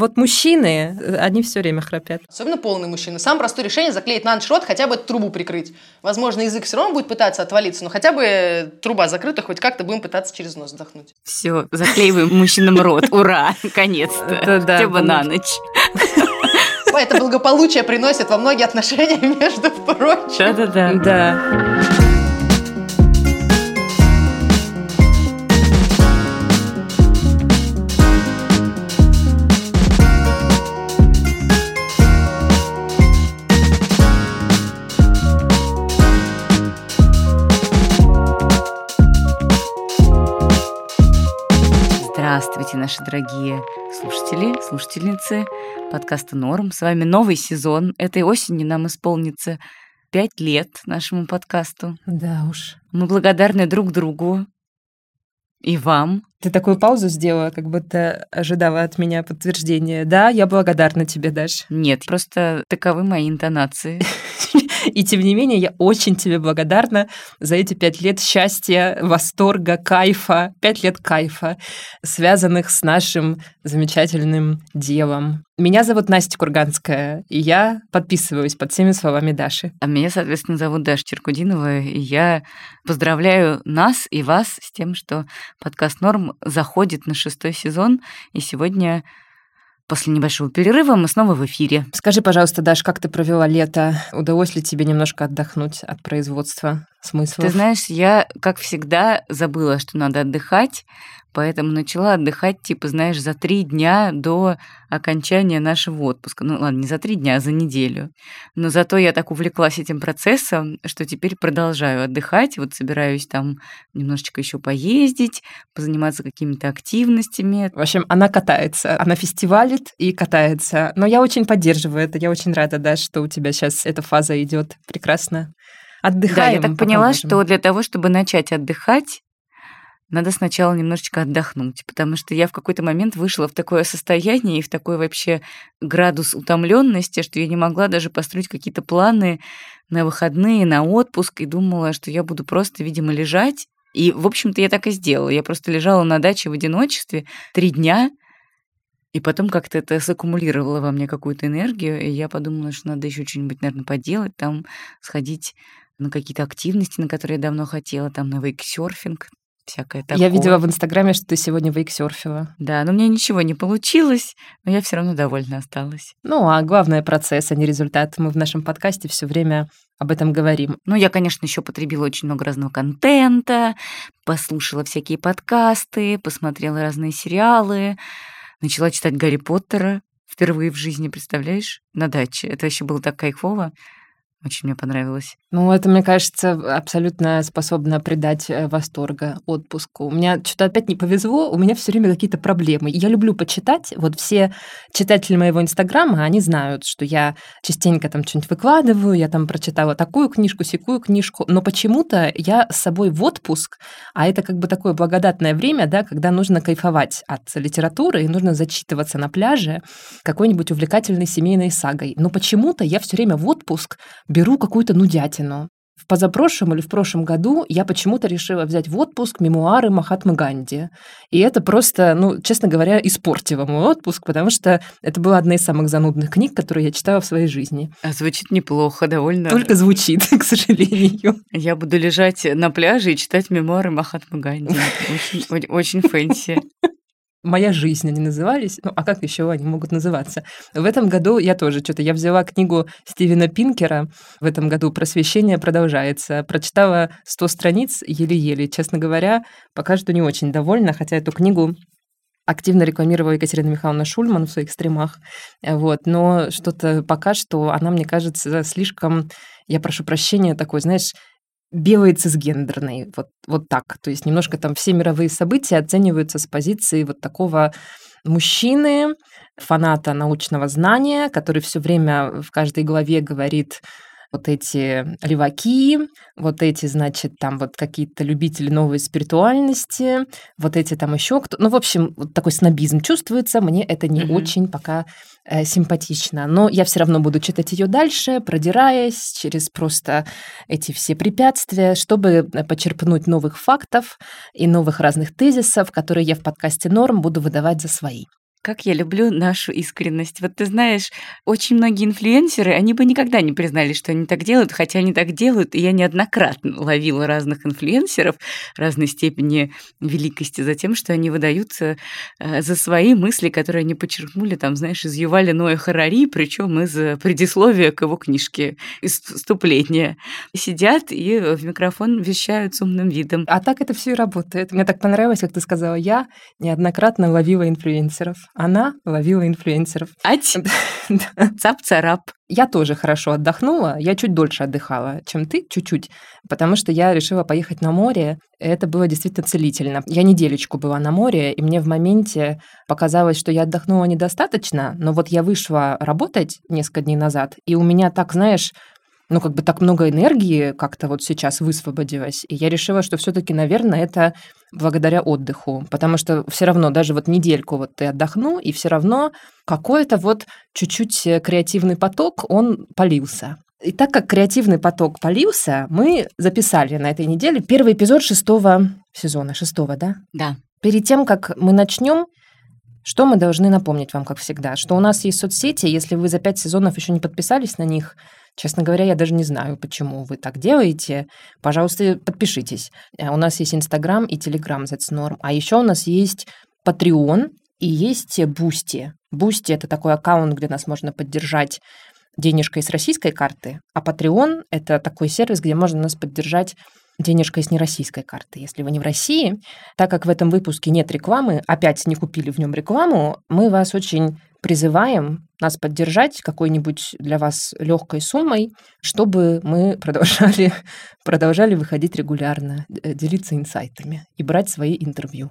Вот мужчины, они все время храпят. Особенно полные мужчины. Самое простое решение заклеить на ночь рот, хотя бы трубу прикрыть. Возможно, язык все равно будет пытаться отвалиться, но хотя бы труба закрыта, хоть как-то будем пытаться через нос вдохнуть. Все, заклеиваем мужчинам рот. Ура, наконец-то. Да, Хотя бы на ночь. Это благополучие приносит во многие отношения, между прочим. Да-да-да. Да. Здравствуйте, наши дорогие слушатели, слушательницы подкаста «Норм». С вами новый сезон. Этой осенью нам исполнится пять лет нашему подкасту. Да уж. Мы благодарны друг другу и вам. Ты такую паузу сделала, как будто ожидала от меня подтверждения. Да, я благодарна тебе, Даш. Нет, просто таковы мои интонации. И тем не менее, я очень тебе благодарна за эти пять лет счастья, восторга, кайфа, пять лет кайфа, связанных с нашим замечательным делом. Меня зовут Настя Курганская, и я подписываюсь под всеми словами Даши. А меня, соответственно, зовут Даша Черкудинова, и я поздравляю нас и вас с тем, что подкаст «Норм» заходит на шестой сезон, и сегодня После небольшого перерыва мы снова в эфире. Скажи, пожалуйста, Даш, как ты провела лето? Удалось ли тебе немножко отдохнуть от производства смыслов? Ты знаешь, я, как всегда, забыла, что надо отдыхать, поэтому начала отдыхать, типа, знаешь, за три дня до окончания нашего отпуска. Ну ладно, не за три дня, а за неделю. Но зато я так увлеклась этим процессом, что теперь продолжаю отдыхать. Вот собираюсь там немножечко еще поездить, позаниматься какими-то активностями. В общем, она катается, она фестивалит и катается. Но я очень поддерживаю это, я очень рада, да, что у тебя сейчас эта фаза идет прекрасно. Отдыхаем. Да, я так поняла, можем. что для того, чтобы начать отдыхать, надо сначала немножечко отдохнуть, потому что я в какой-то момент вышла в такое состояние и в такой вообще градус утомленности, что я не могла даже построить какие-то планы на выходные, на отпуск, и думала, что я буду просто, видимо, лежать. И, в общем-то, я так и сделала. Я просто лежала на даче в одиночестве три дня, и потом как-то это саккумулировало во мне какую-то энергию, и я подумала, что надо еще что-нибудь, наверное, поделать, там сходить на какие-то активности, на которые я давно хотела, там на вейксерфинг, всякое такое. Я видела в Инстаграме, что ты сегодня вейксерфила. Да, но мне ничего не получилось, но я все равно довольна осталась. Ну, а главное процесс, а не результат. Мы в нашем подкасте все время об этом говорим. Ну, я, конечно, еще потребила очень много разного контента, послушала всякие подкасты, посмотрела разные сериалы, начала читать Гарри Поттера впервые в жизни, представляешь, на даче. Это еще было так кайфово. Очень мне понравилось. Ну, это, мне кажется, абсолютно способно придать э, восторга отпуску. У меня что-то опять не повезло, у меня все время какие-то проблемы. Я люблю почитать. Вот все читатели моего инстаграма, они знают, что я частенько там что-нибудь выкладываю, я там прочитала такую книжку, секую книжку, но почему-то я с собой в отпуск, а это как бы такое благодатное время, да, когда нужно кайфовать от литературы и нужно зачитываться на пляже какой-нибудь увлекательной семейной сагой. Но почему-то я все время в отпуск беру какую-то нудятину. В позапрошлом или в прошлом году я почему-то решила взять в отпуск мемуары Махатмы Ганди. И это просто, ну, честно говоря, испортило мой отпуск, потому что это была одна из самых занудных книг, которые я читала в своей жизни. А звучит неплохо, довольно. Только звучит, к сожалению. Я буду лежать на пляже и читать мемуары Махатмы Ганди. Очень, очень fancy моя жизнь они назывались. Ну, а как еще они могут называться? В этом году я тоже что-то, я взяла книгу Стивена Пинкера, в этом году «Просвещение продолжается». Прочитала 100 страниц еле-еле. Честно говоря, пока что не очень довольна, хотя эту книгу активно рекламировала Екатерина Михайловна Шульман в своих стримах. Вот, но что-то пока что она, мне кажется, слишком, я прошу прощения, такой, знаешь, белый цисгендерный, вот, вот так. То есть немножко там все мировые события оцениваются с позиции вот такого мужчины, фаната научного знания, который все время в каждой главе говорит вот эти леваки, вот эти, значит, там вот какие-то любители новой спиритуальности, вот эти там еще кто. Ну, в общем, вот такой снобизм чувствуется. Мне это не mm-hmm. очень пока э, симпатично. Но я все равно буду читать ее дальше, продираясь через просто эти все препятствия, чтобы э, почерпнуть новых фактов и новых разных тезисов, которые я в подкасте Норм буду выдавать за свои. Как я люблю нашу искренность. Вот ты знаешь, очень многие инфлюенсеры, они бы никогда не признали, что они так делают, хотя они так делают. И я неоднократно ловила разных инфлюенсеров разной степени великости за тем, что они выдаются э, за свои мысли, которые они подчеркнули, там, знаешь, из Юваля Ноя Харари, причем из предисловия к его книжке, из вступления. Сидят и в микрофон вещают с умным видом. А так это все и работает. Мне так понравилось, как ты сказала, я неоднократно ловила инфлюенсеров. Она ловила инфлюенсеров. Ать, цап-царап. Я тоже хорошо отдохнула. Я чуть дольше отдыхала, чем ты, чуть-чуть, потому что я решила поехать на море. Это было действительно целительно. Я неделечку была на море, и мне в моменте показалось, что я отдохнула недостаточно, но вот я вышла работать несколько дней назад, и у меня так, знаешь, ну, как бы так много энергии как-то вот сейчас высвободилось. И я решила, что все таки наверное, это благодаря отдыху. Потому что все равно даже вот недельку вот ты отдохнул, и все равно какой-то вот чуть-чуть э, креативный поток, он полился. И так как креативный поток полился, мы записали на этой неделе первый эпизод шестого сезона. Шестого, да? Да. Перед тем, как мы начнем, что мы должны напомнить вам, как всегда? Что у нас есть соцсети, если вы за пять сезонов еще не подписались на них, Честно говоря, я даже не знаю, почему вы так делаете. Пожалуйста, подпишитесь. Э, у нас есть Инстаграм и Телеграм That's Norm. А еще у нас есть Patreon и есть Бусти. Бусти — это такой аккаунт, где нас можно поддержать денежкой с российской карты, а Patreon — это такой сервис, где можно нас поддержать денежкой с нероссийской карты. Если вы не в России, так как в этом выпуске нет рекламы, опять не купили в нем рекламу, мы вас очень призываем нас поддержать какой-нибудь для вас легкой суммой, чтобы мы продолжали, продолжали выходить регулярно, э, делиться инсайтами и брать свои интервью.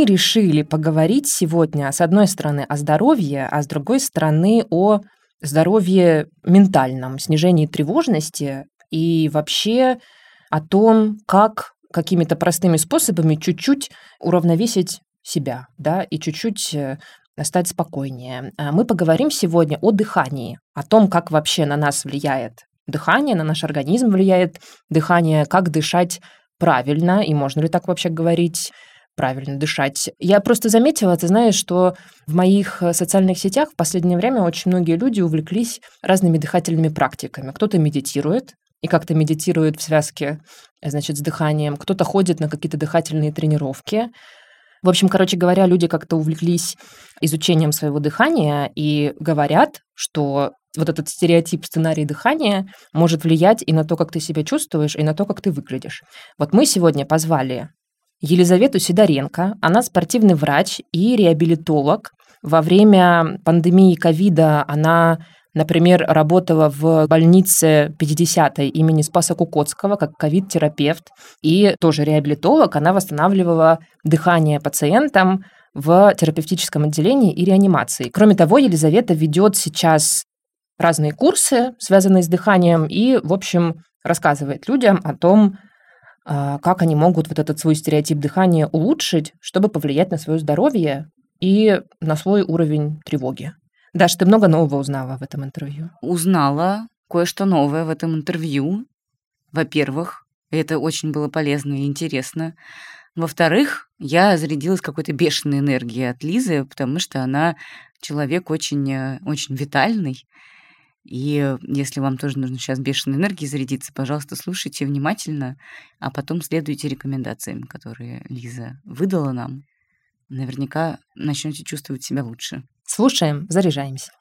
Мы решили поговорить сегодня, с одной стороны, о здоровье, а с другой стороны, о здоровье ментальном, снижении тревожности и вообще о том, как какими-то простыми способами чуть-чуть уравновесить себя, да, и чуть-чуть э, стать спокойнее. А мы поговорим сегодня о дыхании, о том, как вообще на нас влияет дыхание, на наш организм влияет дыхание, как дышать правильно, и можно ли так вообще говорить, правильно дышать. Я просто заметила, ты знаешь, что в моих э, социальных сетях в последнее время очень многие люди увлеклись разными дыхательными практиками. Кто-то медитирует, и как-то медитирует в связке, э, значит, с дыханием. Кто-то ходит на какие-то дыхательные тренировки. В общем, короче говоря, люди как-то увлеклись изучением своего дыхания и говорят, что вот этот стереотип сценарий дыхания может влиять и на то, как ты себя чувствуешь, и на то, как ты выглядишь. Вот мы сегодня позвали Елизавету Сидоренко. Она спортивный врач и реабилитолог. Во время пандемии ковида она Например, работала в больнице 50-й имени Спаса Кукотского как ковид-терапевт и тоже реабилитолог. Она восстанавливала дыхание пациентам в терапевтическом отделении и реанимации. Кроме того, Елизавета ведет сейчас разные курсы, связанные с дыханием, и, в общем, рассказывает людям о том, как они могут вот этот свой стереотип дыхания улучшить, чтобы повлиять на свое здоровье и на свой уровень тревоги. Даш, ты много нового узнала в этом интервью? Узнала кое-что новое в этом интервью. Во-первых, это очень было полезно и интересно. Во-вторых, я зарядилась какой-то бешеной энергией от Лизы, потому что она человек очень, э, очень витальный, и если вам тоже нужно сейчас бешеной энергии зарядиться, пожалуйста, слушайте внимательно, а потом следуйте рекомендациям, которые Лиза выдала нам. Наверняка начнете чувствовать себя лучше. Слушаем, заряжаемся.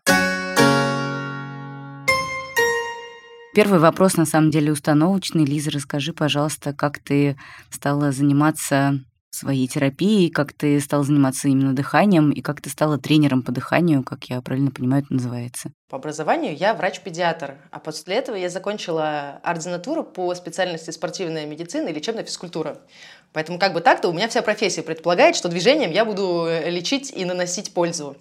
Первый вопрос, на самом деле, установочный. Лиза, расскажи, пожалуйста, как ты стала заниматься своей терапией, как ты стал заниматься именно дыханием и как ты стала тренером по дыханию, как я правильно понимаю, это называется. По образованию я врач-педиатр, а после этого я закончила ординатуру по специальности спортивная медицина и лечебная физкультура. Поэтому как бы так-то у меня вся профессия предполагает, что движением я буду э, лечить и наносить пользу.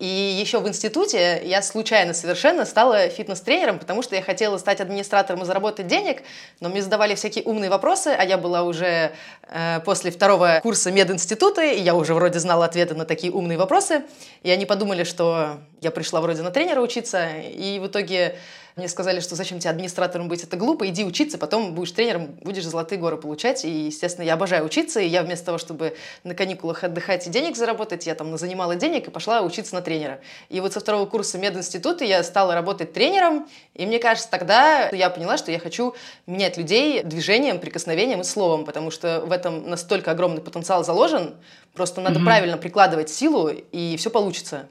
И еще в институте я случайно совершенно стала фитнес-тренером, потому что я хотела стать администратором и заработать денег, но мне задавали всякие умные вопросы, а я была уже э, после второго курса мединститута, и я уже вроде знала ответы на такие умные вопросы. И они подумали, что я пришла вроде на тренера учиться, и в итоге мне сказали, что зачем тебе администратором быть, это глупо, иди учиться, потом будешь тренером, будешь золотые горы получать. И, естественно, я обожаю учиться, и я вместо того, чтобы на каникулах отдыхать и денег заработать, я там занимала денег и пошла учиться на тренера. И вот со второго курса мединститута я стала работать тренером, и мне кажется, тогда я поняла, что я хочу менять людей движением, прикосновением и словом, потому что в этом настолько огромный потенциал заложен, просто надо mm-hmm. правильно прикладывать силу, и все получится.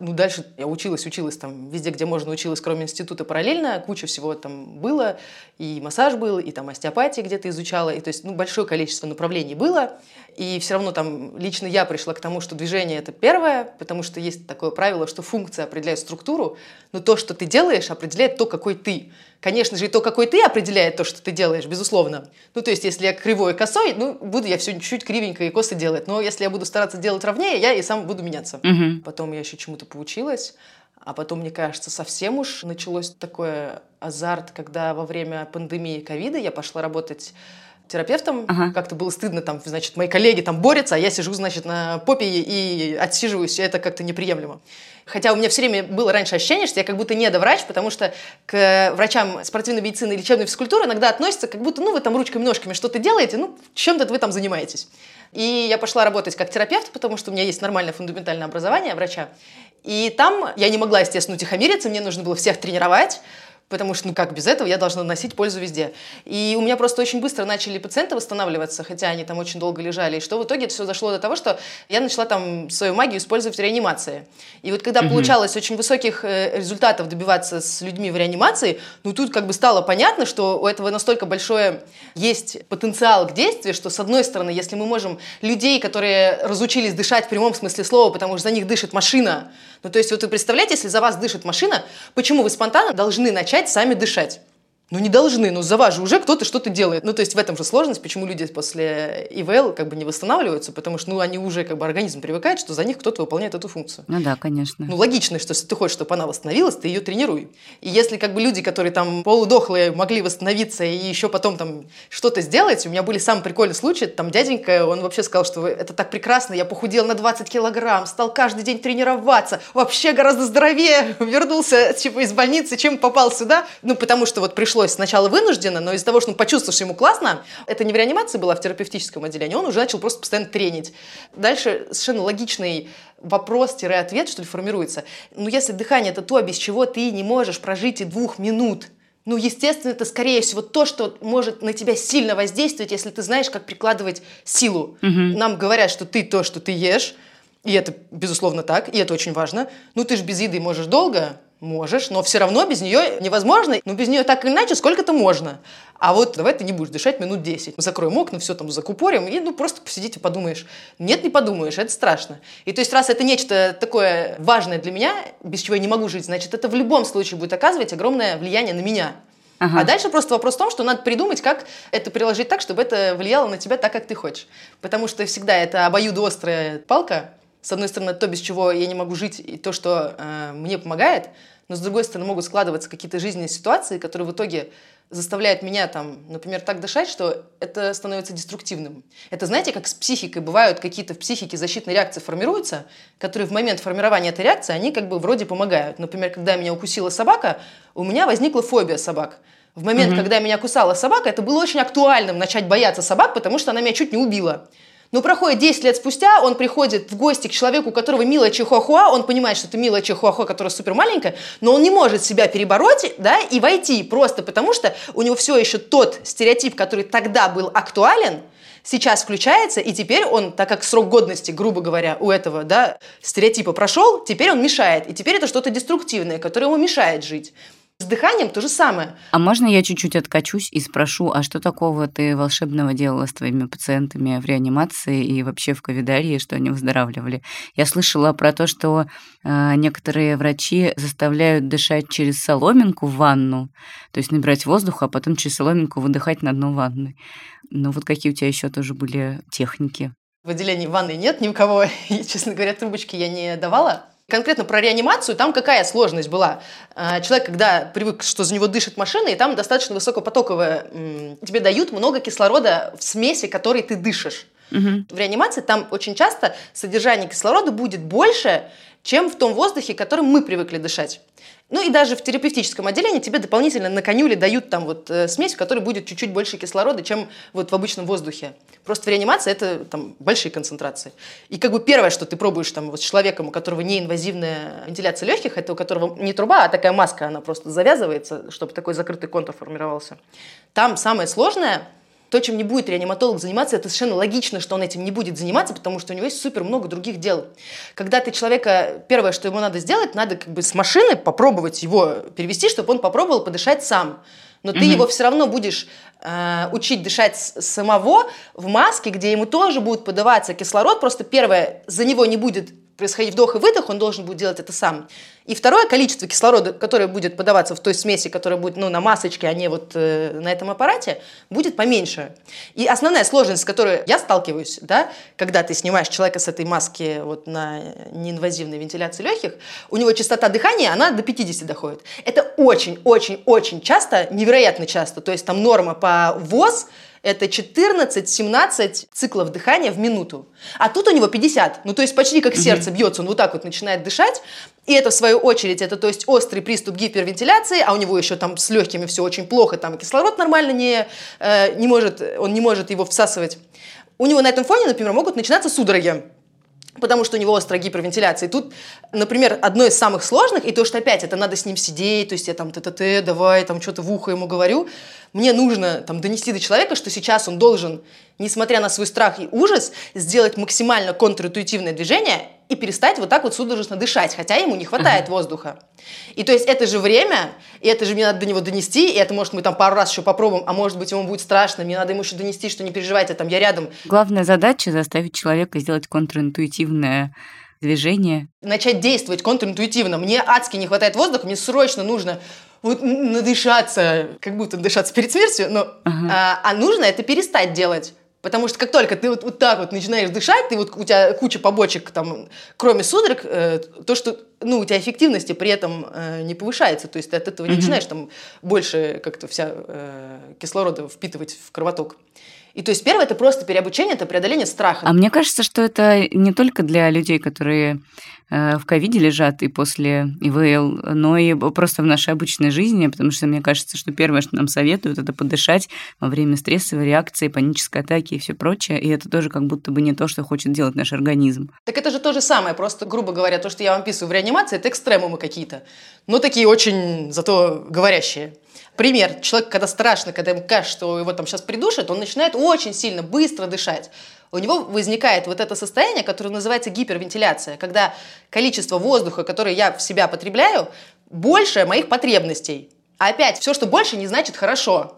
Ну, дальше я училась, училась там везде, где можно, училась, кроме института параллельно. Куча всего там было. И массаж был, и там остеопатия где-то изучала. И то есть, ну, большое количество направлений было. И все равно там лично я пришла к тому, что движение это первое, потому что есть такое правило, что функция определяет структуру, но то, что ты делаешь, определяет то, какой ты. Конечно же, и то, какой ты, определяет то, что ты делаешь, безусловно. Ну, то есть, если я кривой и косой, ну, буду я все чуть-чуть кривенько и косо делать. Но если я буду стараться делать ровнее, я и сам буду меняться. Угу. Потом я еще чему-то поучилась. А потом, мне кажется, совсем уж началось такое азарт, когда во время пандемии ковида я пошла работать терапевтом. Ага. Как-то было стыдно, там, значит, мои коллеги там борются, а я сижу, значит, на попе и отсиживаюсь, это как-то неприемлемо. Хотя у меня все время было раньше ощущение, что я как будто недоврач, потому что к врачам спортивной медицины и лечебной физкультуры иногда относятся как будто, ну, вы там ручками-ножками что-то делаете, ну, чем-то вы там занимаетесь. И я пошла работать как терапевт, потому что у меня есть нормальное фундаментальное образование врача. И там я не могла, естественно, утихомириться, мне нужно было всех тренировать, потому что, ну как без этого, я должна носить пользу везде. И у меня просто очень быстро начали пациенты восстанавливаться, хотя они там очень долго лежали, и что в итоге это все дошло до того, что я начала там свою магию использовать в реанимации. И вот когда угу. получалось очень высоких э, результатов добиваться с людьми в реанимации, ну тут как бы стало понятно, что у этого настолько большое есть потенциал к действию, что с одной стороны, если мы можем людей, которые разучились дышать в прямом смысле слова, потому что за них дышит машина, ну то есть вот вы представляете, если за вас дышит машина, почему вы спонтанно должны начать начать сами дышать. Ну, не должны, но за вас же уже кто-то что-то делает. Ну, то есть в этом же сложность, почему люди после ИВЛ как бы не восстанавливаются, потому что, ну, они уже как бы организм привыкает, что за них кто-то выполняет эту функцию. Ну да, конечно. Ну, логично, что если ты хочешь, чтобы она восстановилась, ты ее тренируй. И если как бы люди, которые там полудохлые, могли восстановиться и еще потом там что-то сделать, у меня были самые прикольные случаи, там дяденька, он вообще сказал, что это так прекрасно, я похудел на 20 килограмм, стал каждый день тренироваться, вообще гораздо здоровее, вернулся типа из больницы, чем попал сюда, ну, потому что вот пришло пришлось сначала вынужденно, но из-за того, что он почувствовал, что ему классно, это не в реанимации было, а в терапевтическом отделении, он уже начал просто постоянно тренить. Дальше совершенно логичный вопрос-ответ, что ли, формируется. Ну, если дыхание – это то, без чего ты не можешь прожить и двух минут, ну, естественно, это, скорее всего, то, что может на тебя сильно воздействовать, если ты знаешь, как прикладывать силу. Угу. Нам говорят, что ты то, что ты ешь, и это, безусловно, так, и это очень важно. Ну, ты же без еды можешь долго, Можешь, но все равно без нее невозможно. Но без нее так или иначе сколько-то можно. А вот давай ты не будешь дышать минут 10. Закроем окна, все там закупорим, и ну просто посидите, подумаешь. Нет, не подумаешь, это страшно. И то есть раз это нечто такое важное для меня, без чего я не могу жить, значит, это в любом случае будет оказывать огромное влияние на меня. Ага. А дальше просто вопрос в том, что надо придумать, как это приложить так, чтобы это влияло на тебя так, как ты хочешь. Потому что всегда это обоюдоострая палка, с одной стороны, то, без чего я не могу жить, и то, что э, мне помогает, но с другой стороны, могут складываться какие-то жизненные ситуации, которые в итоге заставляют меня, там, например, так дышать, что это становится деструктивным. Это, знаете, как с психикой. Бывают какие-то в психике защитные реакции формируются, которые в момент формирования этой реакции, они как бы вроде помогают. Например, когда меня укусила собака, у меня возникла фобия собак. В момент, mm-hmm. когда меня кусала собака, это было очень актуальным начать бояться собак, потому что она меня чуть не убила. Но проходит 10 лет спустя, он приходит в гости к человеку, у которого милая чихуахуа, он понимает, что это милая чихуахуа, которая супер маленькая, но он не может себя перебороть, да, и войти просто потому, что у него все еще тот стереотип, который тогда был актуален, сейчас включается, и теперь он, так как срок годности, грубо говоря, у этого да, стереотипа прошел, теперь он мешает. И теперь это что-то деструктивное, которое ему мешает жить. С дыханием то же самое. А можно я чуть-чуть откачусь и спрошу, а что такого ты волшебного делала с твоими пациентами в реанимации и вообще в ковидарии, что они выздоравливали? Я слышала про то, что э, некоторые врачи заставляют дышать через соломинку в ванну, то есть набирать воздух, а потом через соломинку выдыхать на дно ванны. Ну вот какие у тебя еще тоже были техники? В отделении ванны нет ни у кого, и, честно говоря, трубочки я не давала. Конкретно про реанимацию, там какая сложность была? А, человек, когда привык, что за него дышит машина, и там достаточно высокопотоковая, тебе дают много кислорода в смеси, которой ты дышишь. Угу. В реанимации там очень часто содержание кислорода будет больше, чем в том воздухе, которым мы привыкли дышать. Ну и даже в терапевтическом отделении тебе дополнительно на конюле дают там вот э, смесь, в которой будет чуть-чуть больше кислорода, чем вот в обычном воздухе. Просто в реанимации это там большие концентрации. И как бы первое, что ты пробуешь там вот с человеком, у которого неинвазивная вентиляция легких, это у которого не труба, а такая маска, она просто завязывается, чтобы такой закрытый контур формировался. Там самое сложное то, чем не будет реаниматолог заниматься, это совершенно логично, что он этим не будет заниматься, потому что у него есть супер много других дел. Когда ты человека, первое, что ему надо сделать, надо как бы с машины попробовать его перевести, чтобы он попробовал подышать сам. Но ты его все равно будешь э, учить дышать самого в маске, где ему тоже будет подаваться кислород. Просто первое, за него не будет происходить вдох и выдох, он должен будет делать это сам. И второе количество кислорода, которое будет подаваться в той смеси, которая будет ну, на масочке, а не вот э, на этом аппарате, будет поменьше. И основная сложность, с которой я сталкиваюсь, да, когда ты снимаешь человека с этой маски вот, на неинвазивной вентиляции легких, у него частота дыхания, она до 50 доходит. Это очень-очень-очень часто, невероятно часто. То есть там норма по ВОЗ – это 14-17 циклов дыхания в минуту. А тут у него 50. Ну, то есть почти как сердце бьется, он вот так вот начинает дышать. И это, в свою очередь, это, то есть, острый приступ гипервентиляции, а у него еще там с легкими все очень плохо, там кислород нормально не, э, не может, он не может его всасывать. У него на этом фоне, например, могут начинаться судороги потому что у него острая гипервентиляция. И тут, например, одно из самых сложных, и то, что опять это надо с ним сидеть, то есть я там т-т-т, давай, там что-то в ухо ему говорю, мне нужно там, донести до человека, что сейчас он должен, несмотря на свой страх и ужас, сделать максимально контринтуитивное движение и перестать вот так вот судорожно дышать, хотя ему не хватает uh-huh. воздуха. И то есть это же время, и это же мне надо до него донести, и это, может, мы там пару раз еще попробуем, а может быть, ему будет страшно, мне надо ему еще донести, что не переживайте, там я рядом. Главная задача заставить человека сделать контринтуитивное движение. Начать действовать контринтуитивно. Мне адски не хватает воздуха, мне срочно нужно вот надышаться, как будто дышаться перед смертью, но, ага. а, а нужно это перестать делать. Потому что как только ты вот, вот так вот начинаешь дышать, ты вот у тебя куча побочек, там, кроме судорог, э, то, что ну, у тебя эффективности при этом э, не повышается. То есть ты от этого mm-hmm. не начинаешь там больше как-то вся э, кислорода впитывать в кровоток. И то есть первое это просто переобучение, это преодоление страха. А мне кажется, что это не только для людей, которые Э, в ковиде лежат и после ИВЛ, но и просто в нашей обычной жизни, потому что мне кажется, что первое, что нам советуют, это подышать во время стрессовой реакции, панической атаки и все прочее, и это тоже как будто бы не то, что хочет делать наш организм. Так это же то же самое, просто, грубо говоря, то, что я вам описываю в реанимации, это экстремумы какие-то, но такие очень зато говорящие. Пример. Человек, когда страшно, когда ему кажется, что его там сейчас придушат, он начинает очень сильно, быстро дышать у него возникает вот это состояние, которое называется гипервентиляция, когда количество воздуха, которое я в себя потребляю, больше моих потребностей. А опять, все, что больше, не значит хорошо.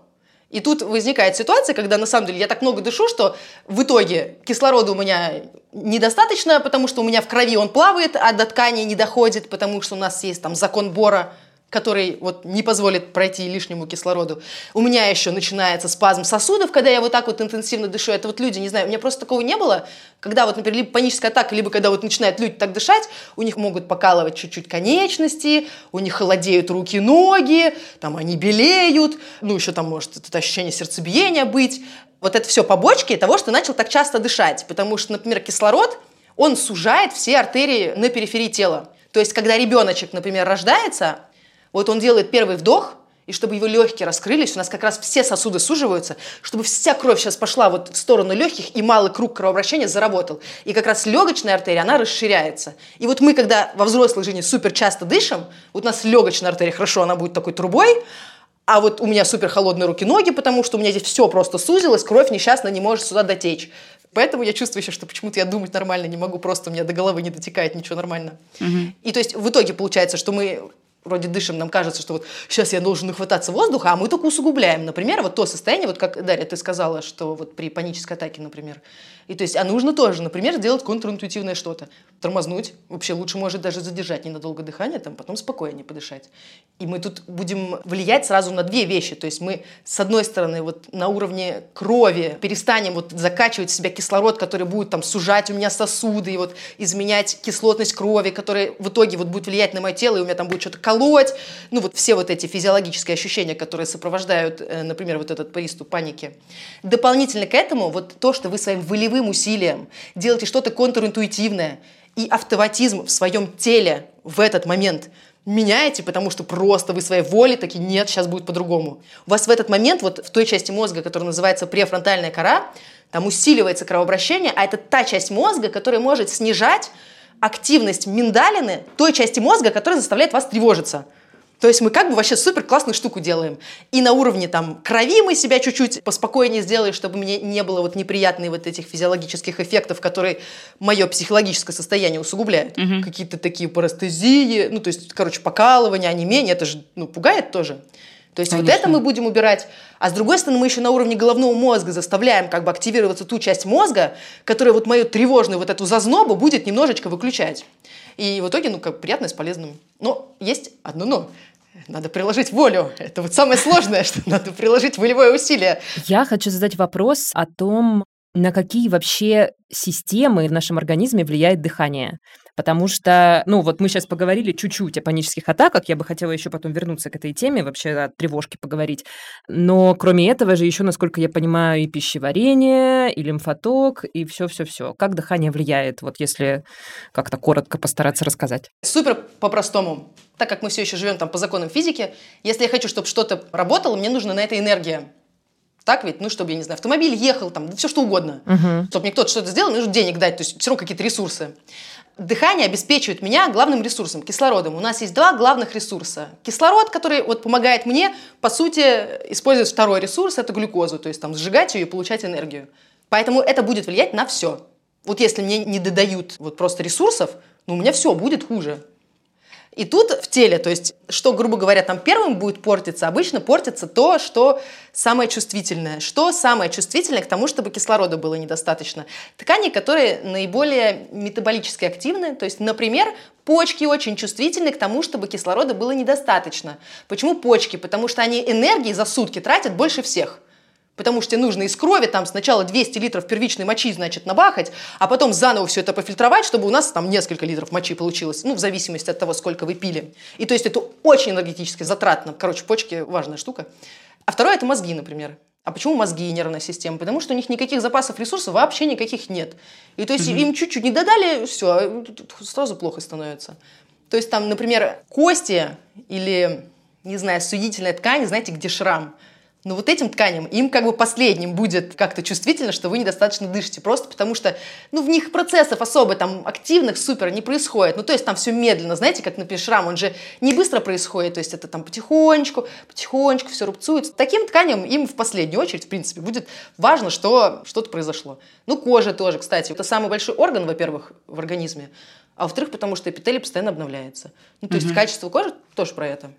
И тут возникает ситуация, когда на самом деле я так много дышу, что в итоге кислорода у меня недостаточно, потому что у меня в крови он плавает, а до ткани не доходит, потому что у нас есть там закон Бора, который вот не позволит пройти лишнему кислороду. У меня еще начинается спазм сосудов, когда я вот так вот интенсивно дышу. Это вот люди, не знаю, у меня просто такого не было. Когда вот, например, либо паническая атака, либо когда вот начинают люди так дышать, у них могут покалывать чуть-чуть конечности, у них холодеют руки, ноги, там они белеют, ну еще там может это ощущение сердцебиения быть. Вот это все побочки того, что начал так часто дышать, потому что, например, кислород, он сужает все артерии на периферии тела. То есть, когда ребеночек, например, рождается, вот он делает первый вдох, и чтобы его легкие раскрылись, у нас как раз все сосуды суживаются, чтобы вся кровь сейчас пошла вот в сторону легких, и малый круг кровообращения заработал. И как раз легочная артерия, она расширяется. И вот мы, когда во взрослой жизни супер часто дышим, вот у нас легочная артерия, хорошо, она будет такой трубой, а вот у меня супер холодные руки-ноги, потому что у меня здесь все просто сузилось, кровь несчастно не может сюда дотечь. Поэтому я чувствую еще, что почему-то я думать нормально не могу, просто у меня до головы не дотекает ничего нормально. Угу. И то есть в итоге получается, что мы вроде дышим, нам кажется, что вот сейчас я должен нахвататься воздуха, а мы только усугубляем. Например, вот то состояние, вот как, Дарья, ты сказала, что вот при панической атаке, например. И то есть, а нужно тоже, например, сделать контринтуитивное что-то. Тормознуть, вообще лучше может даже задержать ненадолго дыхание, там, потом спокойнее подышать. И мы тут будем влиять сразу на две вещи. То есть мы, с одной стороны, вот на уровне крови перестанем вот закачивать в себя кислород, который будет там сужать у меня сосуды и вот изменять кислотность крови, которая в итоге вот будет влиять на мое тело, и у меня там будет что-то колоть. Ну вот все вот эти физиологические ощущения, которые сопровождают, э, например, вот этот приступ паники. Дополнительно к этому вот то, что вы своим волевым усилием делаете что-то контринтуитивное, и автоматизм в своем теле в этот момент меняете, потому что просто вы своей волей такие, нет, сейчас будет по-другому. У вас в этот момент, вот в той части мозга, которая называется префронтальная кора, там усиливается кровообращение, а это та часть мозга, которая может снижать активность миндалины той части мозга, которая заставляет вас тревожиться. То есть мы как бы вообще супер классную штуку делаем. И на уровне там крови мы себя чуть-чуть поспокойнее сделаем, чтобы мне не было вот неприятных вот этих физиологических эффектов, которые мое психологическое состояние усугубляют. Угу. Какие-то такие парастезии, ну то есть, короче, покалывание, онемение, это же ну, пугает тоже. То есть Конечно. вот это мы будем убирать. А с другой стороны, мы еще на уровне головного мозга заставляем как бы активироваться ту часть мозга, которая вот мою тревожную вот эту зазнобу будет немножечко выключать. И в итоге, ну, как приятно с полезным. Но есть одно но. Надо приложить волю. Это вот самое сложное, что надо приложить волевое усилие. Я хочу задать вопрос о том, на какие вообще системы в нашем организме влияет дыхание. Потому что, ну, вот мы сейчас поговорили чуть-чуть о панических атаках, я бы хотела еще потом вернуться к этой теме, вообще о тревожке поговорить. Но кроме этого же еще, насколько я понимаю, и пищеварение, и лимфоток, и все-все-все. Как дыхание влияет, вот если как-то коротко постараться рассказать? Супер по-простому. Так как мы все еще живем там по законам физики, если я хочу, чтобы что-то работало, мне нужна на это энергия. Так ведь? Ну, чтобы, я не знаю, автомобиль ехал, там, все что угодно. Угу. Чтобы мне кто-то что-то сделал, нужно денег дать, то есть все равно какие-то ресурсы дыхание обеспечивает меня главным ресурсом, кислородом. У нас есть два главных ресурса. Кислород, который вот помогает мне, по сути, использовать второй ресурс, это глюкозу, то есть там сжигать ее и получать энергию. Поэтому это будет влиять на все. Вот если мне не додают вот просто ресурсов, ну у меня все будет хуже. И тут в теле, то есть, что, грубо говоря, там первым будет портиться, обычно портится то, что самое чувствительное. Что самое чувствительное к тому, чтобы кислорода было недостаточно? Ткани, которые наиболее метаболически активны, то есть, например, почки очень чувствительны к тому, чтобы кислорода было недостаточно. Почему почки? Потому что они энергии за сутки тратят больше всех – потому что тебе нужно из крови там сначала 200 литров первичной мочи, значит, набахать, а потом заново все это пофильтровать, чтобы у нас там несколько литров мочи получилось, ну, в зависимости от того, сколько вы пили. И то есть это очень энергетически затратно. Короче, почки – важная штука. А второе – это мозги, например. А почему мозги и нервная система? Потому что у них никаких запасов ресурсов вообще никаких нет. И то есть mm-hmm. им чуть-чуть не додали, все, сразу плохо становится. То есть там, например, кости или, не знаю, судительная ткань, знаете, где шрам – но вот этим тканям, им как бы последним будет как-то чувствительно, что вы недостаточно дышите. Просто потому что, ну, в них процессов особо там активных супер не происходит. Ну, то есть там все медленно, знаете, как, например, шрам, он же не быстро происходит. То есть это там потихонечку, потихонечку все рубцуется. Таким тканям им в последнюю очередь, в принципе, будет важно, что что-то произошло. Ну, кожа тоже, кстати. Это самый большой орган, во-первых, в организме. А во-вторых, потому что эпителий постоянно обновляется. Ну, то угу. есть качество кожи тоже про это.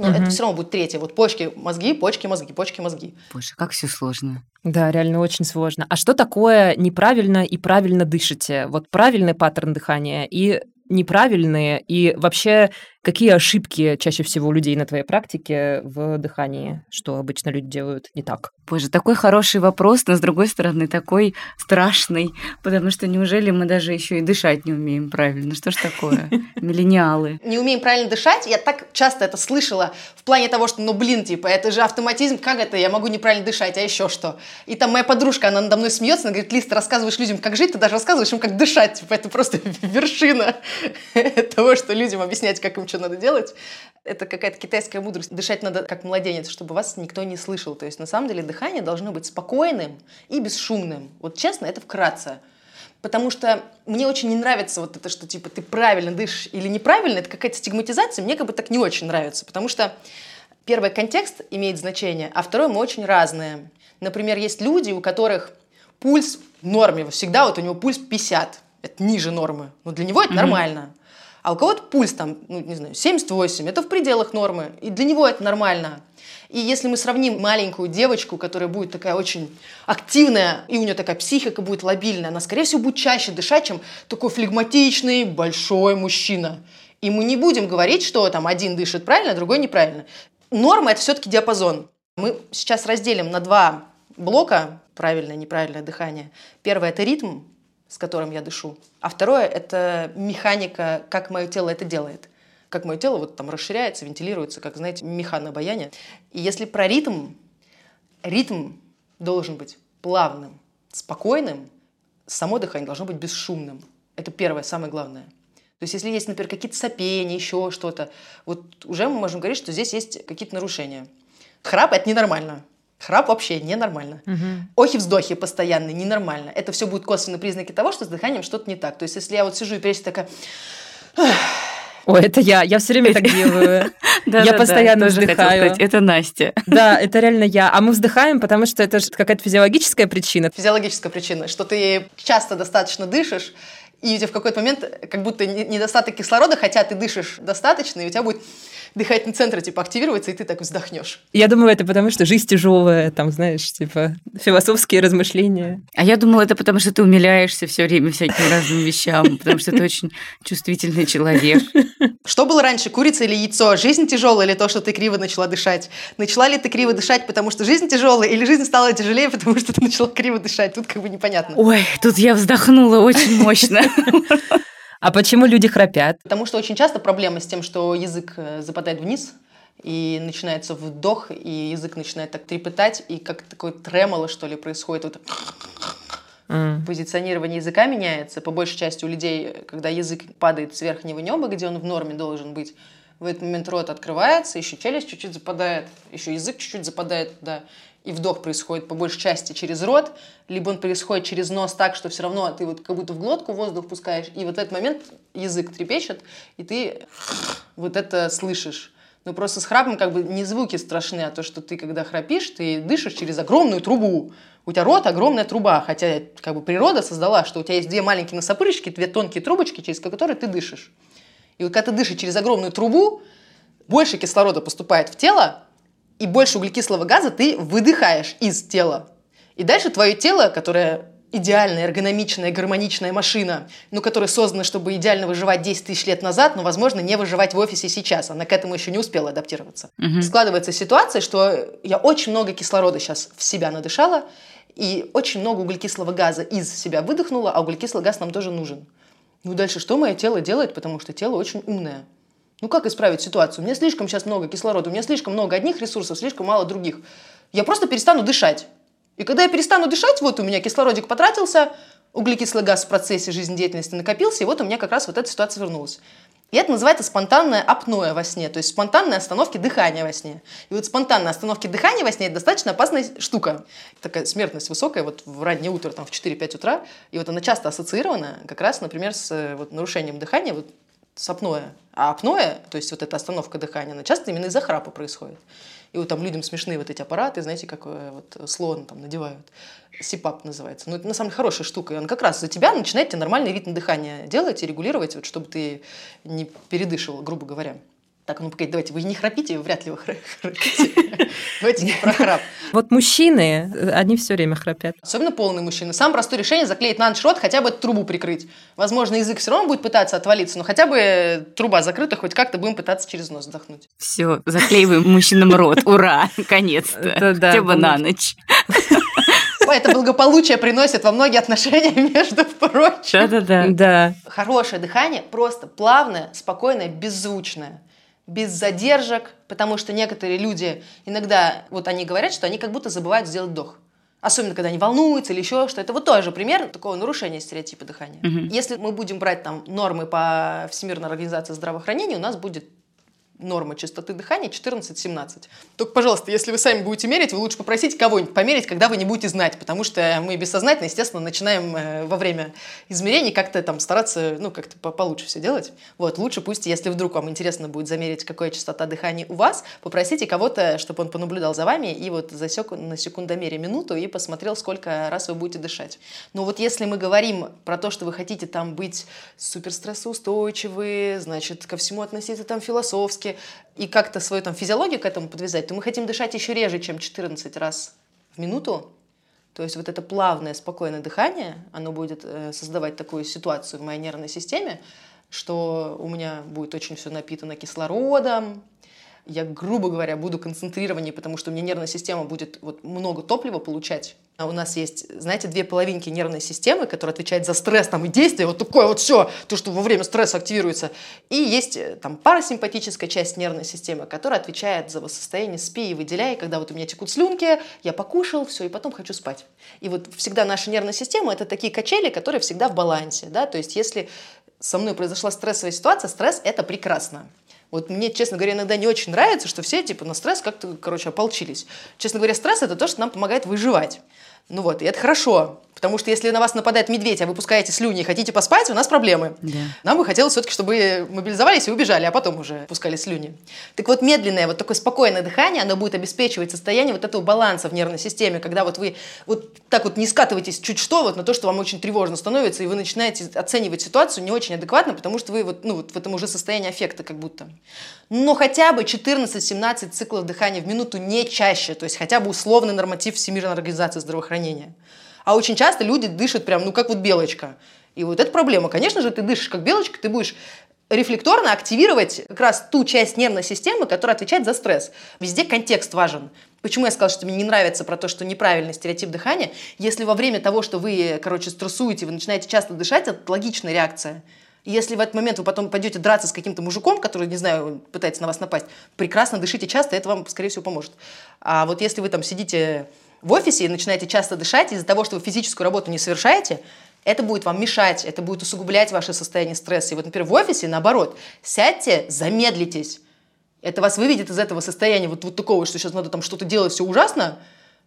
Но угу. это все равно будет третье. Вот почки, мозги, почки, мозги, почки, мозги. Боже, как все сложно. Да, реально очень сложно. А что такое неправильно и правильно дышите? Вот правильный паттерн дыхания и неправильные? И вообще, какие ошибки чаще всего у людей на твоей практике в дыхании? Что обычно люди делают не так? Боже, такой хороший вопрос, но с другой стороны такой страшный, потому что неужели мы даже еще и дышать не умеем правильно? Что ж такое? Миллениалы. Не умеем правильно дышать? Я так часто это слышала в плане того, что, ну блин, типа, это же автоматизм, как это, я могу неправильно дышать, а еще что? И там моя подружка, она надо мной смеется, она говорит, Лиз, ты рассказываешь людям, как жить, ты даже рассказываешь им, как дышать, типа, это просто вершина того, что людям объяснять, как им что надо делать. Это какая-то китайская мудрость. Дышать надо как младенец, чтобы вас никто не слышал. То есть на самом деле дыхание должно быть спокойным и бесшумным. Вот честно, это вкратце. Потому что мне очень не нравится вот это, что типа ты правильно дышишь или неправильно, это какая-то стигматизация, мне как бы так не очень нравится, потому что первый контекст имеет значение, а второй мы очень разные. Например, есть люди, у которых пульс в норме, всегда вот у него пульс 50, это ниже нормы, но для него это mm-hmm. нормально. А у кого-то пульс там, ну, не знаю, 78, это в пределах нормы, и для него это нормально. И если мы сравним маленькую девочку, которая будет такая очень активная, и у нее такая психика будет лобильная, она, скорее всего, будет чаще дышать, чем такой флегматичный большой мужчина. И мы не будем говорить, что там один дышит правильно, а другой неправильно. Норма – это все-таки диапазон. Мы сейчас разделим на два блока правильное, неправильное дыхание. Первое – это ритм, с которым я дышу. А второе – это механика, как мое тело это делает. Как мое тело вот там расширяется, вентилируется, как, знаете, механобаяние. И если про ритм, ритм должен быть плавным, спокойным, само дыхание должно быть бесшумным. Это первое, самое главное. То есть если есть, например, какие-то сопения, еще что-то, вот уже мы можем говорить, что здесь есть какие-то нарушения. Храп – это ненормально. Храп вообще ненормально. Угу. Охи-вздохи постоянные, ненормально. Это все будут косвенные признаки того, что с дыханием что-то не так. То есть если я вот сижу и прежде такая... Ой, это я. Я все время так делаю. Я постоянно вздыхаю. Это Настя. Да, это реально я. А мы вздыхаем, потому что это же какая-то физиологическая причина. Физиологическая причина, что ты часто достаточно дышишь, и у тебя в какой-то момент как будто недостаток кислорода, хотя ты дышишь достаточно, и у тебя будет дыхательный центр, типа, активируется, и ты так вздохнешь. Я думаю, это потому, что жизнь тяжелая, там, знаешь, типа, философские размышления. А я думала, это потому, что ты умиляешься все время всяким разным вещам, потому что ты очень чувствительный человек. Что было раньше, курица или яйцо? Жизнь тяжелая или то, что ты криво начала дышать? Начала ли ты криво дышать, потому что жизнь тяжелая, или жизнь стала тяжелее, потому что ты начала криво дышать? Тут как бы непонятно. Ой, тут я вздохнула очень мощно. А почему люди храпят? Потому что очень часто проблема с тем, что язык э, западает вниз, и начинается вдох, и язык начинает так трепетать, и как такое тремоло, что ли, происходит. Вот mm. Позиционирование языка меняется. По большей части у людей, когда язык падает с верхнего неба, где он в норме должен быть, в этот момент рот открывается, еще челюсть чуть-чуть западает, еще язык чуть-чуть западает туда и вдох происходит по большей части через рот, либо он происходит через нос так, что все равно ты вот как будто в глотку воздух пускаешь, и вот в этот момент язык трепещет, и ты вот это слышишь. Но просто с храпом как бы не звуки страшны, а то, что ты когда храпишь, ты дышишь через огромную трубу. У тебя рот огромная труба, хотя как бы природа создала, что у тебя есть две маленькие носопырочки, две тонкие трубочки, через которые ты дышишь. И вот когда ты дышишь через огромную трубу, больше кислорода поступает в тело, и больше углекислого газа ты выдыхаешь из тела. И дальше твое тело, которое идеальная, эргономичная, гармоничная машина, ну, которая создана, чтобы идеально выживать 10 тысяч лет назад, но, возможно, не выживать в офисе сейчас. Она к этому еще не успела адаптироваться. Угу. Складывается ситуация, что я очень много кислорода сейчас в себя надышала, и очень много углекислого газа из себя выдохнула, а углекислый газ нам тоже нужен. Ну, дальше что мое тело делает, потому что тело очень умное. Ну как исправить ситуацию? У меня слишком сейчас много кислорода, у меня слишком много одних ресурсов, слишком мало других. Я просто перестану дышать. И когда я перестану дышать, вот у меня кислородик потратился, углекислый газ в процессе жизнедеятельности накопился, и вот у меня как раз вот эта ситуация вернулась. И это называется спонтанное апноэ во сне, то есть спонтанные остановки дыхания во сне. И вот спонтанные остановки дыхания во сне – это достаточно опасная штука. Такая смертность высокая вот в раннее утро, там в 4-5 утра, и вот она часто ассоциирована как раз, например, с э, вот, нарушением дыхания, вот с апноэ. А апноэ, то есть вот эта остановка дыхания, она часто именно из-за храпа происходит. И вот там людям смешные вот эти аппараты, знаете, как э, вот слон там надевают. СИПАП называется. Но это на самом деле хорошая штука. И он как раз за тебя начинает тебе нормальный ритм дыхания делать и регулировать, вот, чтобы ты не передышивал, грубо говоря. Так, ну, погодите, давайте, вы не храпите, вряд ли вы храпите. Давайте не про храп. Вот мужчины, они все время храпят. Особенно полные мужчины. Самое простое решение заклеить на ночь рот, хотя бы трубу прикрыть. Возможно, язык все равно будет пытаться отвалиться, но хотя бы труба закрыта, хоть как-то будем пытаться через нос вдохнуть. Все, заклеиваем мужчинам рот. Ура, наконец-то. Хотя бы на ночь. Это благополучие приносит во многие отношения, между прочим. Да-да-да. Да. Хорошее дыхание, просто плавное, спокойное, беззвучное без задержек, потому что некоторые люди иногда, вот они говорят, что они как будто забывают сделать вдох. Особенно, когда они волнуются или еще что. Это вот тоже пример такого нарушения стереотипа дыхания. Угу. Если мы будем брать там нормы по Всемирной организации здравоохранения, у нас будет норма частоты дыхания 14-17. Только, пожалуйста, если вы сами будете мерить, вы лучше попросите кого-нибудь померить, когда вы не будете знать, потому что мы бессознательно, естественно, начинаем э, во время измерений как-то там стараться, ну, как-то получше все делать. Вот, лучше пусть, если вдруг вам интересно будет замерить, какая частота дыхания у вас, попросите кого-то, чтобы он понаблюдал за вами и вот засек на секундомере минуту и посмотрел, сколько раз вы будете дышать. Но вот если мы говорим про то, что вы хотите там быть суперстрессоустойчивы, значит, ко всему относиться там философски, и как-то свою там физиологию к этому подвязать, то мы хотим дышать еще реже, чем 14 раз в минуту. То есть вот это плавное, спокойное дыхание, оно будет э, создавать такую ситуацию в моей нервной системе, что у меня будет очень все напитано кислородом, я, грубо говоря, буду концентрированнее, потому что у меня нервная система будет вот много топлива получать. А у нас есть, знаете, две половинки нервной системы, которые отвечают за стресс там, и действие, вот такое вот все, то, что во время стресса активируется. И есть э, там парасимпатическая часть нервной системы, которая отвечает за состояние спи и выделяй, когда вот у меня текут слюнки, я покушал, все, и потом хочу спать. И вот всегда наша нервная система — это такие качели, которые всегда в балансе, да, то есть если со мной произошла стрессовая ситуация, стресс — это прекрасно. Вот мне, честно говоря, иногда не очень нравится, что все типа на стресс как-то, короче, ополчились. Честно говоря, стресс это то, что нам помогает выживать. Ну вот, и это хорошо. Потому что если на вас нападает медведь, а вы пускаете слюни и хотите поспать, у нас проблемы. Да. Нам бы хотелось все-таки, чтобы мобилизовались и убежали, а потом уже пускали слюни. Так вот, медленное, вот такое спокойное дыхание, оно будет обеспечивать состояние вот этого баланса в нервной системе, когда вот вы вот так вот не скатываетесь чуть что вот на то, что вам очень тревожно становится, и вы начинаете оценивать ситуацию не очень адекватно, потому что вы вот, ну, вот в этом уже состоянии аффекта как будто. Но хотя бы 14-17 циклов дыхания в минуту не чаще, то есть хотя бы условный норматив Всемирной организации здравоохранения. А очень часто люди дышат прям, ну, как вот белочка. И вот это проблема. Конечно же, ты дышишь как белочка, ты будешь рефлекторно активировать как раз ту часть нервной системы, которая отвечает за стресс. Везде контекст важен. Почему я сказала, что мне не нравится про то, что неправильный стереотип дыхания? Если во время того, что вы, короче, стрессуете, вы начинаете часто дышать, это логичная реакция. Если в этот момент вы потом пойдете драться с каким-то мужиком, который, не знаю, пытается на вас напасть, прекрасно дышите часто, это вам, скорее всего, поможет. А вот если вы там сидите в офисе и начинаете часто дышать из-за того, что вы физическую работу не совершаете, это будет вам мешать, это будет усугублять ваше состояние стресса. И вот, например, в офисе, наоборот, сядьте, замедлитесь. Это вас выведет из этого состояния вот, вот такого, что сейчас надо там что-то делать, все ужасно.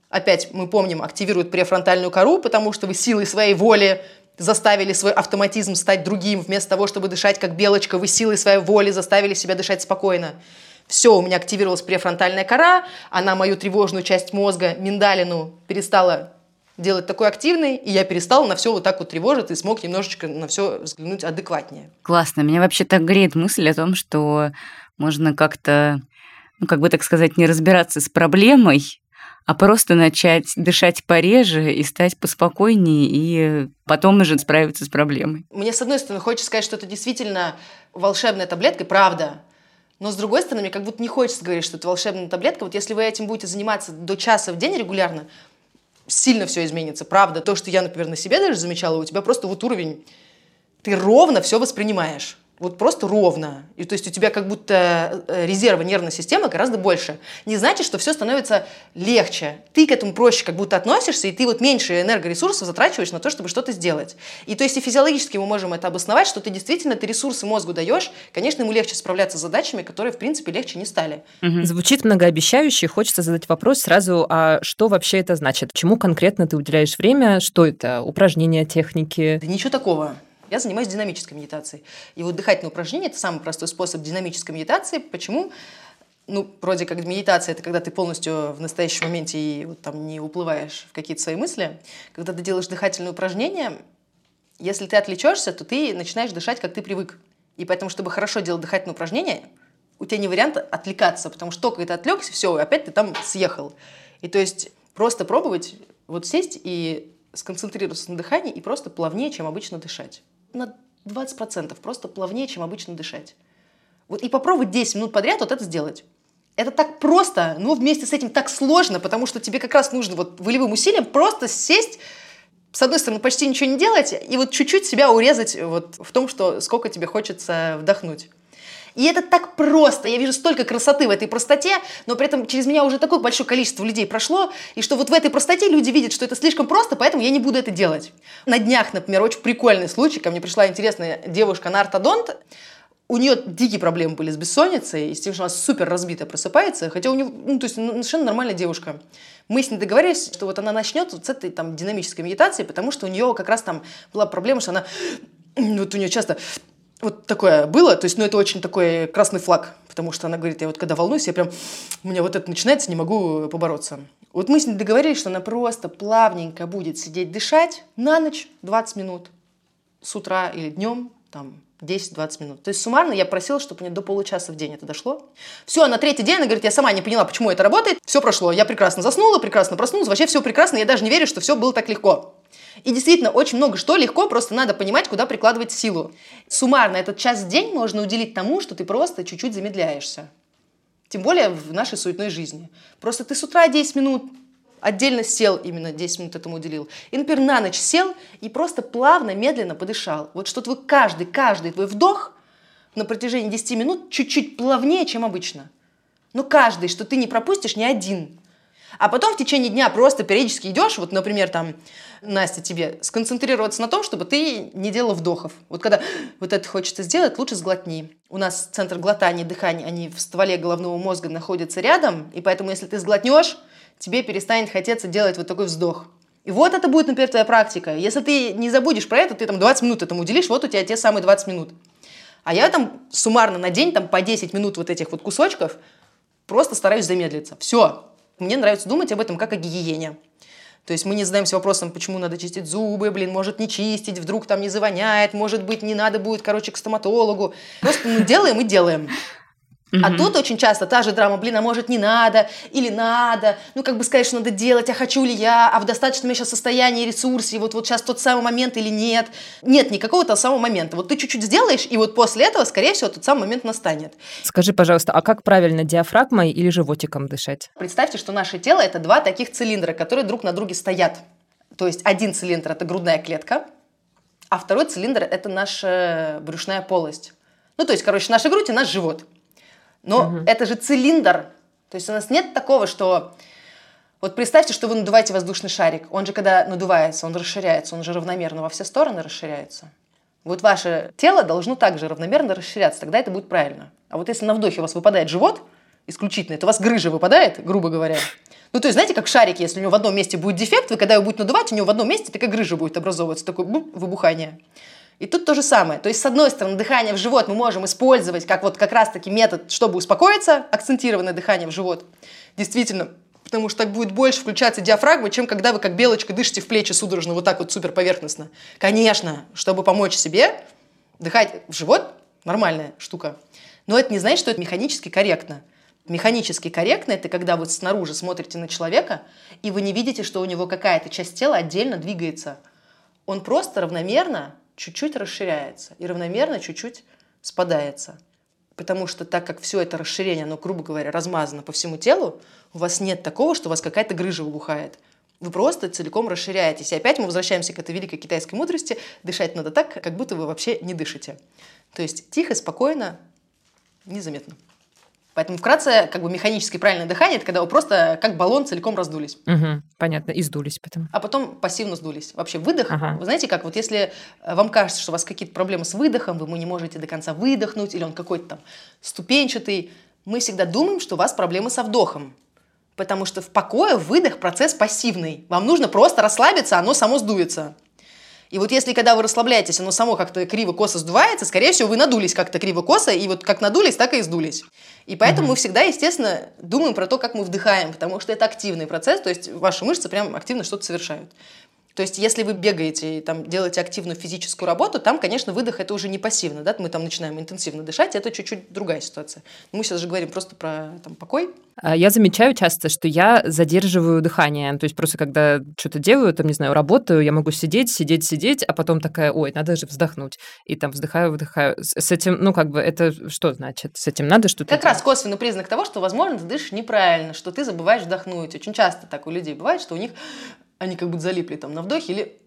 Опять, мы помним, активирует префронтальную кору, потому что вы силой своей воли заставили свой автоматизм стать другим. Вместо того, чтобы дышать как белочка, вы силой своей воли заставили себя дышать спокойно. Все, у меня активировалась префронтальная кора, она мою тревожную часть мозга, миндалину, перестала делать такой активной, и я перестала на все вот так вот тревожиться и смог немножечко на все взглянуть адекватнее. Классно. Меня вообще так греет мысль о том, что можно как-то, ну, как бы так сказать, не разбираться с проблемой, а просто начать дышать пореже и стать поспокойнее, и потом уже справиться с проблемой. Мне, с одной стороны, хочется сказать, что это действительно волшебная таблетка, правда, но с другой стороны, мне как будто не хочется говорить, что это волшебная таблетка. Вот если вы этим будете заниматься до часа в день регулярно, сильно все изменится. Правда, то, что я, например, на себе даже замечала, у тебя просто вот уровень, ты ровно все воспринимаешь вот просто ровно. И то есть у тебя как будто э, резерва нервной системы гораздо больше. Не значит, что все становится легче. Ты к этому проще как будто относишься, и ты вот меньше энергоресурсов затрачиваешь на то, чтобы что-то сделать. И то есть и физиологически мы можем это обосновать, что ты действительно ты ресурсы мозгу даешь, конечно, ему легче справляться с задачами, которые, в принципе, легче не стали. Угу. Звучит многообещающе. Хочется задать вопрос сразу, а что вообще это значит? Чему конкретно ты уделяешь время? Что это? Упражнения, техники? Да ничего такого. Я занимаюсь динамической медитацией. И вот дыхательное упражнение – это самый простой способ динамической медитации. Почему? Ну, вроде как медитация – это когда ты полностью в настоящем моменте и вот там не уплываешь в какие-то свои мысли. Когда ты делаешь дыхательное упражнение, если ты отвлечешься, то ты начинаешь дышать, как ты привык. И поэтому, чтобы хорошо делать дыхательное упражнение, у тебя не вариант отвлекаться, потому что только ты отвлекся, все, опять ты там съехал. И то есть просто пробовать вот сесть и сконцентрироваться на дыхании и просто плавнее, чем обычно дышать на 20% просто плавнее, чем обычно дышать. Вот и попробовать 10 минут подряд вот это сделать. Это так просто, но вместе с этим так сложно, потому что тебе как раз нужно вот волевым усилием просто сесть, с одной стороны, почти ничего не делать, и вот чуть-чуть себя урезать вот в том, что сколько тебе хочется вдохнуть. И это так просто. Я вижу столько красоты в этой простоте, но при этом через меня уже такое большое количество людей прошло, и что вот в этой простоте люди видят, что это слишком просто, поэтому я не буду это делать. На днях, например, очень прикольный случай. Ко мне пришла интересная девушка, она ортодонт, у нее дикие проблемы были с бессонницей, и с тем, что она супер разбитая просыпается, хотя у нее, ну, то есть ну, совершенно нормальная девушка. Мы с ней договорились, что вот она начнет вот с этой там динамической медитации, потому что у нее как раз там была проблема, что она, вот у нее часто вот такое было, то есть, ну, это очень такой красный флаг, потому что она говорит, я вот когда волнуюсь, я прям, у меня вот это начинается, не могу побороться. Вот мы с ней договорились, что она просто плавненько будет сидеть дышать на ночь 20 минут, с утра или днем, там, 10-20 минут. То есть суммарно я просила, чтобы мне до получаса в день это дошло. Все, на третий день она говорит, я сама не поняла, почему это работает. Все прошло. Я прекрасно заснула, прекрасно проснулась. Вообще все прекрасно. Я даже не верю, что все было так легко. И действительно, очень много что легко, просто надо понимать, куда прикладывать силу. Суммарно этот час в день можно уделить тому, что ты просто чуть-чуть замедляешься. Тем более в нашей суетной жизни. Просто ты с утра 10 минут отдельно сел, именно 10 минут этому уделил. И, например, на ночь сел и просто плавно, медленно подышал. Вот что твой каждый, каждый твой вдох на протяжении 10 минут чуть-чуть плавнее, чем обычно. Но каждый, что ты не пропустишь ни один. А потом в течение дня просто периодически идешь, вот, например, там, Настя, тебе сконцентрироваться на том, чтобы ты не делала вдохов. Вот когда вот это хочется сделать, лучше сглотни. У нас центр глотания дыхания, они в стволе головного мозга находятся рядом, и поэтому если ты сглотнешь, тебе перестанет хотеться делать вот такой вздох. И вот это будет, например, твоя практика. Если ты не забудешь про это, ты там 20 минут этому уделишь, вот у тебя те самые 20 минут. А я там суммарно на день там по 10 минут вот этих вот кусочков просто стараюсь замедлиться. Все, мне нравится думать об этом как о гигиене. То есть мы не задаемся вопросом, почему надо чистить зубы, блин, может не чистить, вдруг там не завоняет, может быть, не надо будет, короче, к стоматологу. Просто ну, делаем и делаем. А тут очень часто та же драма, блин, а может не надо, или надо, ну как бы сказать, что надо делать, а хочу ли я, а в достаточном я сейчас состоянии, ресурсе, вот, вот сейчас тот самый момент или нет. Нет никакого того самого момента. Вот ты чуть-чуть сделаешь, и вот после этого, скорее всего, тот самый момент настанет. Скажи, пожалуйста, а как правильно, диафрагмой или животиком дышать? Представьте, что наше тело – это два таких цилиндра, которые друг на друге стоят. То есть один цилиндр – это грудная клетка, а второй цилиндр – это наша брюшная полость. Ну, то есть, короче, наша грудь и наш живот – но угу. это же цилиндр. То есть у нас нет такого, что... Вот представьте, что вы надуваете воздушный шарик. Он же, когда надувается, он расширяется, он же равномерно во все стороны расширяется. Вот ваше тело должно также равномерно расширяться, тогда это будет правильно. А вот если на вдохе у вас выпадает живот, исключительно, это у вас грыжа выпадает, грубо говоря. Ну, то есть, знаете, как шарик, если у него в одном месте будет дефект, вы когда его будете надувать, у него в одном месте такая грыжа будет образовываться, такое выбухание. И тут то же самое. То есть, с одной стороны, дыхание в живот мы можем использовать как вот как раз-таки метод, чтобы успокоиться, акцентированное дыхание в живот. Действительно, потому что так будет больше включаться диафрагма, чем когда вы как белочка дышите в плечи судорожно, вот так вот супер поверхностно. Конечно, чтобы помочь себе, дыхать в живот – нормальная штука. Но это не значит, что это механически корректно. Механически корректно – это когда вы снаружи смотрите на человека, и вы не видите, что у него какая-то часть тела отдельно двигается. Он просто равномерно чуть-чуть расширяется и равномерно чуть-чуть спадается. Потому что так как все это расширение, оно, грубо говоря, размазано по всему телу, у вас нет такого, что у вас какая-то грыжа выбухает. Вы просто целиком расширяетесь. И опять мы возвращаемся к этой великой китайской мудрости. Дышать надо так, как будто вы вообще не дышите. То есть тихо, спокойно, незаметно. Поэтому вкратце, как бы механически правильное дыхание, это когда вы просто как баллон целиком раздулись. Угу, понятно, и сдулись потом. А потом пассивно сдулись. Вообще выдох, ага. вы знаете как, вот если э, вам кажется, что у вас какие-то проблемы с выдохом, вы не можете до конца выдохнуть, или он какой-то там ступенчатый, мы всегда думаем, что у вас проблемы со вдохом. Потому что в покое выдох процесс пассивный. Вам нужно просто расслабиться, оно само сдуется. И вот если, когда вы расслабляетесь, оно само как-то криво-косо сдувается, скорее всего, вы надулись как-то криво-косо, и вот как надулись, так и сдулись. И поэтому mm-hmm. мы всегда, естественно, думаем про то, как мы вдыхаем, потому что это активный процесс, то есть ваши мышцы прям активно что-то совершают. То есть, если вы бегаете и там, делаете активную физическую работу, там, конечно, выдох это уже не пассивно, да, мы там начинаем интенсивно дышать, это чуть-чуть другая ситуация. Мы сейчас же говорим просто про там, покой. А я замечаю часто, что я задерживаю дыхание, то есть просто когда что-то делаю, там, не знаю, работаю, я могу сидеть, сидеть, сидеть, а потом такая, ой, надо же вздохнуть, и там вздыхаю, выдыхаю. С этим, ну, как бы, это что значит? С этим надо что-то Как делать? раз косвенный признак того, что, возможно, ты дышишь неправильно, что ты забываешь вдохнуть. Очень часто так у людей бывает, что у них они как будто залипли там на вдохе или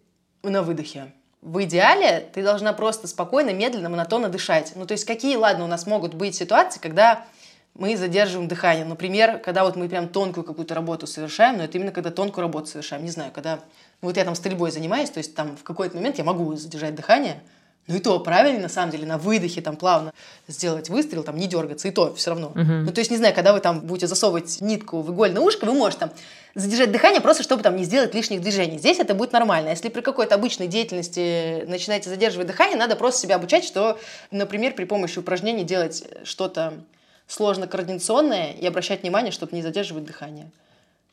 на выдохе. В идеале ты должна просто спокойно, медленно, монотонно дышать. Ну, то есть какие, ладно, у нас могут быть ситуации, когда мы задерживаем дыхание. Например, когда вот мы прям тонкую какую-то работу совершаем, но это именно когда тонкую работу совершаем. Не знаю, когда... Ну, вот я там стрельбой занимаюсь, то есть там в какой-то момент я могу задержать дыхание, Ну и то правильно, на самом деле, на выдохе там плавно сделать выстрел, там не дергаться, и то все равно. Угу. Ну то есть, не знаю, когда вы там будете засовывать нитку в игольное ушко, вы можете там задержать дыхание просто, чтобы там не сделать лишних движений. Здесь это будет нормально. Если при какой-то обычной деятельности начинаете задерживать дыхание, надо просто себя обучать, что, например, при помощи упражнений делать что-то сложно координационное и обращать внимание, чтобы не задерживать дыхание.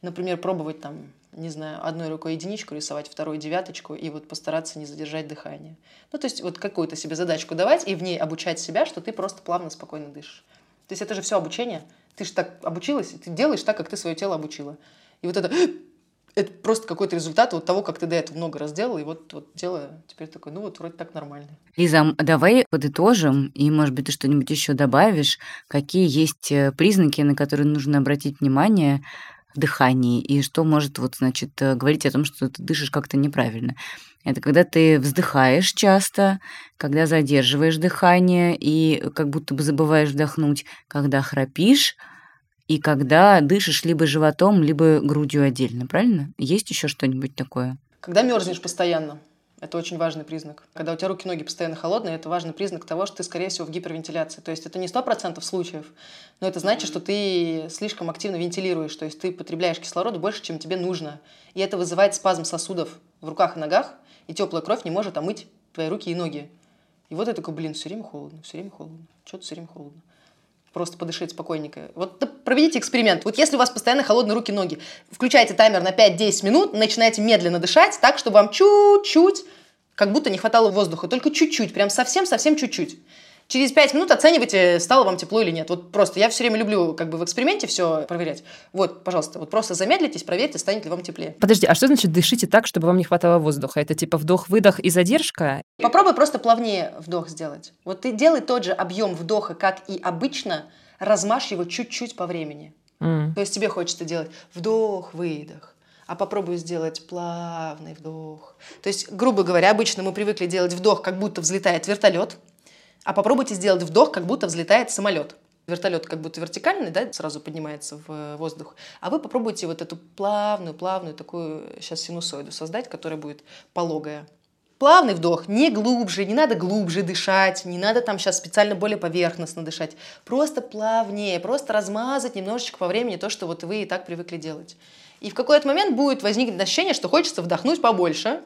Например, пробовать там, не знаю, одной рукой единичку рисовать, второй девяточку, и вот постараться не задержать дыхание. Ну, то есть вот какую-то себе задачку давать и в ней обучать себя, что ты просто плавно, спокойно дышишь. То есть это же все обучение. Ты же так обучилась, ты делаешь так, как ты свое тело обучила. И вот это это просто какой-то результат вот того, как ты до этого много раз делал, и вот, вот тело теперь такое, ну вот вроде так нормально. Лиза, давай подытожим, и, может быть, ты что-нибудь еще добавишь, какие есть э, признаки, на которые нужно обратить внимание дыхании, и что может, вот, значит, э, говорить о том, что ты дышишь как-то неправильно. Это когда ты вздыхаешь часто, когда задерживаешь дыхание и как будто бы забываешь вдохнуть, когда храпишь, и когда дышишь либо животом, либо грудью отдельно, правильно? Есть еще что-нибудь такое? Когда мерзнешь постоянно, это очень важный признак. Когда у тебя руки-ноги постоянно холодные, это важный признак того, что ты, скорее всего, в гипервентиляции. То есть это не 100% случаев, но это значит, что ты слишком активно вентилируешь, то есть ты потребляешь кислорода больше, чем тебе нужно. И это вызывает спазм сосудов в руках и ногах, и теплая кровь не может омыть твои руки и ноги. И вот я такой, блин, все время холодно, все время холодно, что-то все время холодно просто подышать спокойненько. Вот проведите эксперимент. Вот если у вас постоянно холодные руки, ноги, включайте таймер на 5-10 минут, начинайте медленно дышать так, чтобы вам чуть-чуть, как будто не хватало воздуха, только чуть-чуть, прям совсем-совсем чуть-чуть. Через 5 минут оценивайте, стало вам тепло или нет. Вот просто я все время люблю как бы в эксперименте все проверять. Вот, пожалуйста, вот просто замедлитесь, проверьте, станет ли вам теплее. Подожди, а что значит дышите так, чтобы вам не хватало воздуха? Это типа вдох-выдох и задержка? Попробуй просто плавнее вдох сделать. Вот ты делай тот же объем вдоха, как и обычно, размажь его чуть-чуть по времени. Mm. То есть тебе хочется делать вдох-выдох, а попробуй сделать плавный вдох. То есть, грубо говоря, обычно мы привыкли делать вдох, как будто взлетает вертолет, а попробуйте сделать вдох, как будто взлетает самолет. Вертолет как будто вертикальный, да, сразу поднимается в воздух. А вы попробуйте вот эту плавную, плавную такую сейчас синусоиду создать, которая будет пологая. Плавный вдох, не глубже, не надо глубже дышать, не надо там сейчас специально более поверхностно дышать. Просто плавнее, просто размазать немножечко по времени то, что вот вы и так привыкли делать. И в какой-то момент будет возникнуть ощущение, что хочется вдохнуть побольше,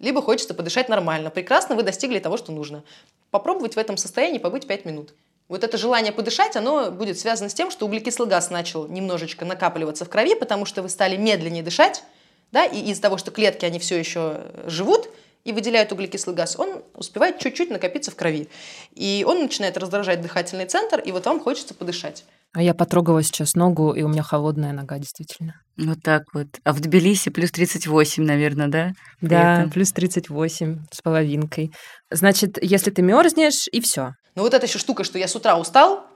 либо хочется подышать нормально. Прекрасно, вы достигли того, что нужно попробовать в этом состоянии побыть 5 минут. Вот это желание подышать, оно будет связано с тем, что углекислый газ начал немножечко накапливаться в крови, потому что вы стали медленнее дышать, да, и из-за того, что клетки, они все еще живут и выделяют углекислый газ, он успевает чуть-чуть накопиться в крови. И он начинает раздражать дыхательный центр, и вот вам хочется подышать. А я потрогала сейчас ногу, и у меня холодная нога, действительно. Вот так вот. А в Тбилиси плюс 38, наверное, да? При да, этом. плюс 38 с половинкой. Значит, если ты мерзнешь, и все. Ну вот эта еще штука, что я с утра устал,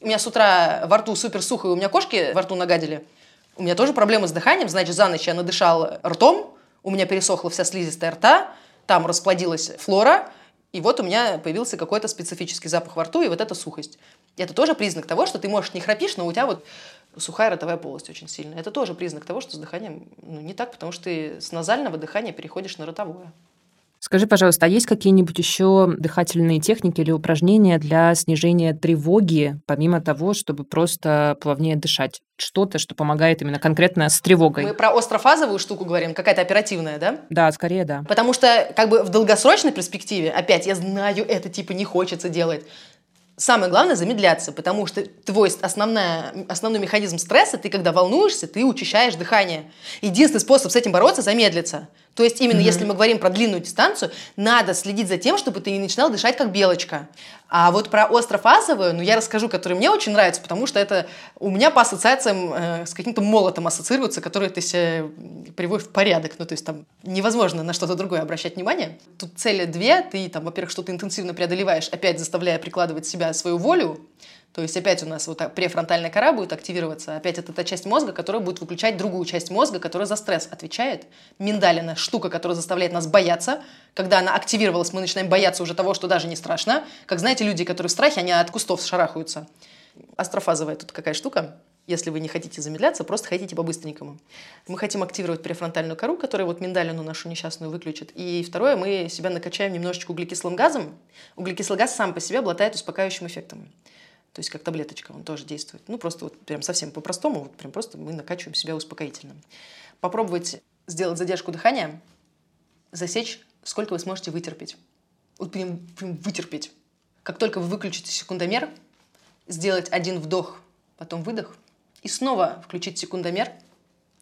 у меня с утра во рту супер сухо, и у меня кошки во рту нагадили. У меня тоже проблемы с дыханием, значит, за ночь я надышал ртом, у меня пересохла вся слизистая рта, там расплодилась флора, и вот у меня появился какой-то специфический запах во рту и вот эта сухость. Это тоже признак того, что ты, можешь не храпишь, но у тебя вот сухая ротовая полость очень сильная. Это тоже признак того, что с дыханием ну, не так, потому что ты с назального дыхания переходишь на ротовое. Скажи, пожалуйста, а есть какие-нибудь еще дыхательные техники или упражнения для снижения тревоги, помимо того, чтобы просто плавнее дышать? Что-то, что помогает именно конкретно с тревогой. Мы про острофазовую штуку говорим, какая-то оперативная, да? Да, скорее да. Потому что как бы в долгосрочной перспективе, опять, я знаю, это типа не хочется делать, Самое главное замедляться, потому что твой основная, основной механизм стресса, ты когда волнуешься, ты учащаешь дыхание. Единственный способ с этим бороться – замедлиться. То есть именно mm-hmm. если мы говорим про длинную дистанцию, надо следить за тем, чтобы ты не начинал дышать как белочка. А вот про острофазовую, ну я расскажу, который мне очень нравится, потому что это у меня по ассоциациям э, с каким-то молотом ассоциируется, который ты себе приводишь в порядок. Ну то есть там невозможно на что-то другое обращать внимание. Тут цели две, ты там, во-первых, что-то интенсивно преодолеваешь, опять заставляя прикладывать себя свою волю, то есть опять у нас вот префронтальная кора будет активироваться, опять это та часть мозга, которая будет выключать другую часть мозга, которая за стресс отвечает. Миндалина – штука, которая заставляет нас бояться. Когда она активировалась, мы начинаем бояться уже того, что даже не страшно. Как знаете, люди, которые в страхе, они от кустов шарахаются. Астрофазовая тут какая штука. если вы не хотите замедляться, просто хотите по-быстренькому. Мы хотим активировать префронтальную кору, которая вот миндалину нашу несчастную выключит. И второе, мы себя накачаем немножечко углекислым газом. Углекислый газ сам по себе обладает успокаивающим эффектом. То есть как таблеточка он тоже действует. Ну, просто вот прям совсем по-простому, вот прям просто мы накачиваем себя успокоительным. Попробовать сделать задержку дыхания, засечь, сколько вы сможете вытерпеть. Вот прям, прям вытерпеть. Как только вы выключите секундомер, сделать один вдох, потом выдох, и снова включить секундомер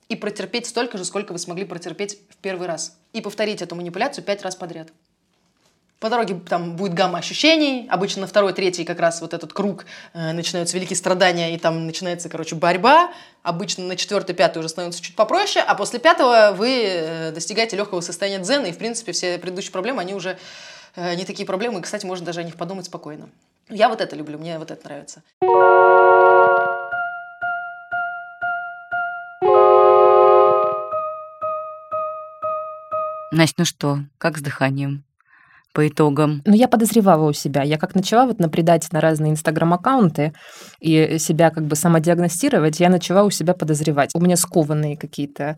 и протерпеть столько же, сколько вы смогли протерпеть в первый раз. И повторить эту манипуляцию пять раз подряд. По дороге там будет гамма ощущений. Обычно на второй, третий как раз вот этот круг э, начинаются великие страдания, и там начинается, короче, борьба. Обычно на четвертый, пятый уже становится чуть попроще, а после пятого вы э, достигаете легкого состояния дзена, и, в принципе, все предыдущие проблемы, они уже э, не такие проблемы, и, кстати, можно даже о них подумать спокойно. Я вот это люблю, мне вот это нравится. Настя, ну что, как с дыханием? По итогам? Ну, я подозревала у себя. Я как начала вот напредать на разные инстаграм-аккаунты и себя как бы самодиагностировать, я начала у себя подозревать. У меня скованные какие-то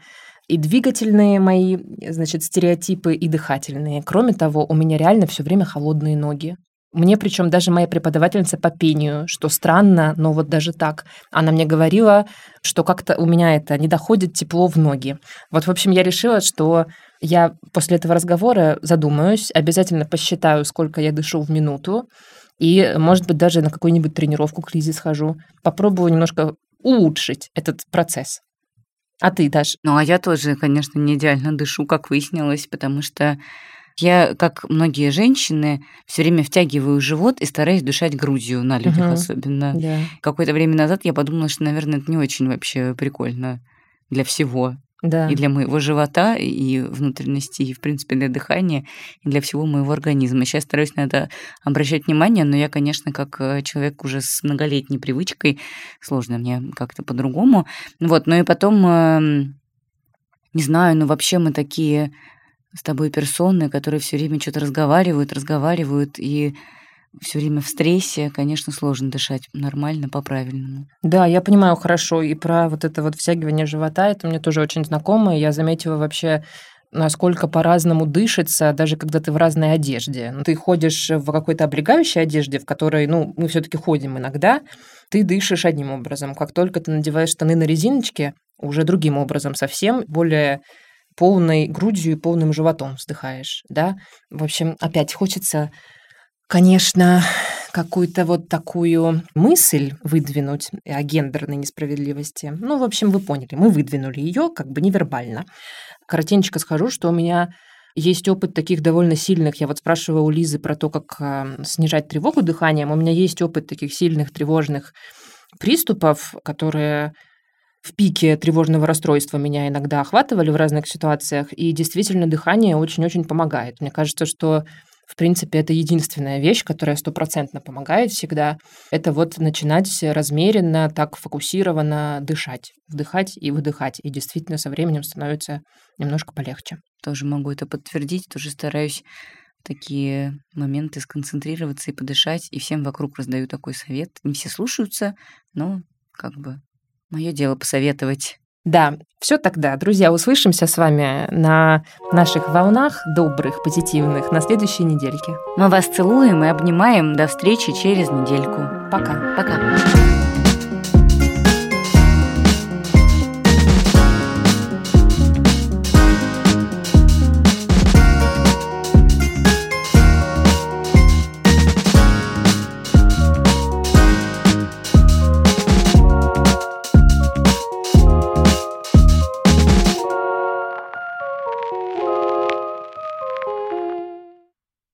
и двигательные мои, значит, стереотипы, и дыхательные. Кроме того, у меня реально все время холодные ноги. Мне причем даже моя преподавательница по пению, что странно, но вот даже так, она мне говорила, что как-то у меня это не доходит тепло в ноги. Вот, в общем, я решила, что я после этого разговора задумаюсь, обязательно посчитаю, сколько я дышу в минуту, и, может быть, даже на какую-нибудь тренировку к Лизе схожу. Попробую немножко улучшить этот процесс. А ты, Даш? Ну, а я тоже, конечно, не идеально дышу, как выяснилось, потому что я, как многие женщины, все время втягиваю живот и стараюсь дышать грудью на людях угу. особенно. Да. Какое-то время назад я подумала, что, наверное, это не очень вообще прикольно для всего. Да. И для моего живота, и внутренности, и, в принципе, для дыхания, и для всего моего организма. Сейчас стараюсь на это обращать внимание, но я, конечно, как э, человек уже с многолетней привычкой, сложно мне как-то по-другому. Вот, ну и потом, эм, не знаю, ну вообще мы такие с тобой персоны, которые все время что-то разговаривают, разговаривают, и все время в стрессе, конечно, сложно дышать нормально, по-правильному. Да, я понимаю хорошо. И про вот это вот втягивание живота, это мне тоже очень знакомо. Я заметила вообще насколько по-разному дышится, даже когда ты в разной одежде. Ну, ты ходишь в какой-то облегающей одежде, в которой, ну, мы все-таки ходим иногда, ты дышишь одним образом. Как только ты надеваешь штаны на резиночке, уже другим образом совсем, более полной грудью и полным животом вздыхаешь, да. В общем, опять хочется, конечно, какую-то вот такую мысль выдвинуть о гендерной несправедливости. Ну, в общем, вы поняли, мы выдвинули ее как бы невербально. Коротенько скажу, что у меня есть опыт таких довольно сильных. Я вот спрашивала у Лизы про то, как э, снижать тревогу дыханием. У меня есть опыт таких сильных тревожных приступов, которые в пике тревожного расстройства меня иногда охватывали в разных ситуациях, и действительно дыхание очень-очень помогает. Мне кажется, что в принципе, это единственная вещь, которая стопроцентно помогает всегда. Это вот начинать размеренно, так фокусированно дышать. Вдыхать и выдыхать. И действительно со временем становится немножко полегче. Тоже могу это подтвердить. Тоже стараюсь такие моменты сконцентрироваться и подышать. И всем вокруг раздаю такой совет. Не все слушаются, но как бы Мое дело посоветовать. Да, все тогда. Друзья, услышимся с вами на наших волнах добрых, позитивных на следующей недельке. Мы вас целуем и обнимаем. До встречи через недельку. Пока. Пока.